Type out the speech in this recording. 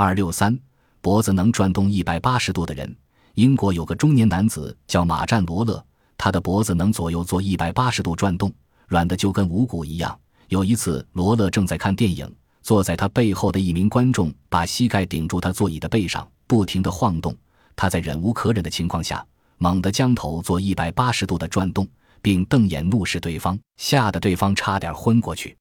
二六三，脖子能转动一百八十度的人。英国有个中年男子叫马占罗勒，他的脖子能左右做一百八十度转动，软的就跟五谷一样。有一次，罗勒正在看电影，坐在他背后的一名观众把膝盖顶住他座椅的背上，不停地晃动。他在忍无可忍的情况下，猛地将头做一百八十度的转动，并瞪眼怒视对方，吓得对方差点昏过去。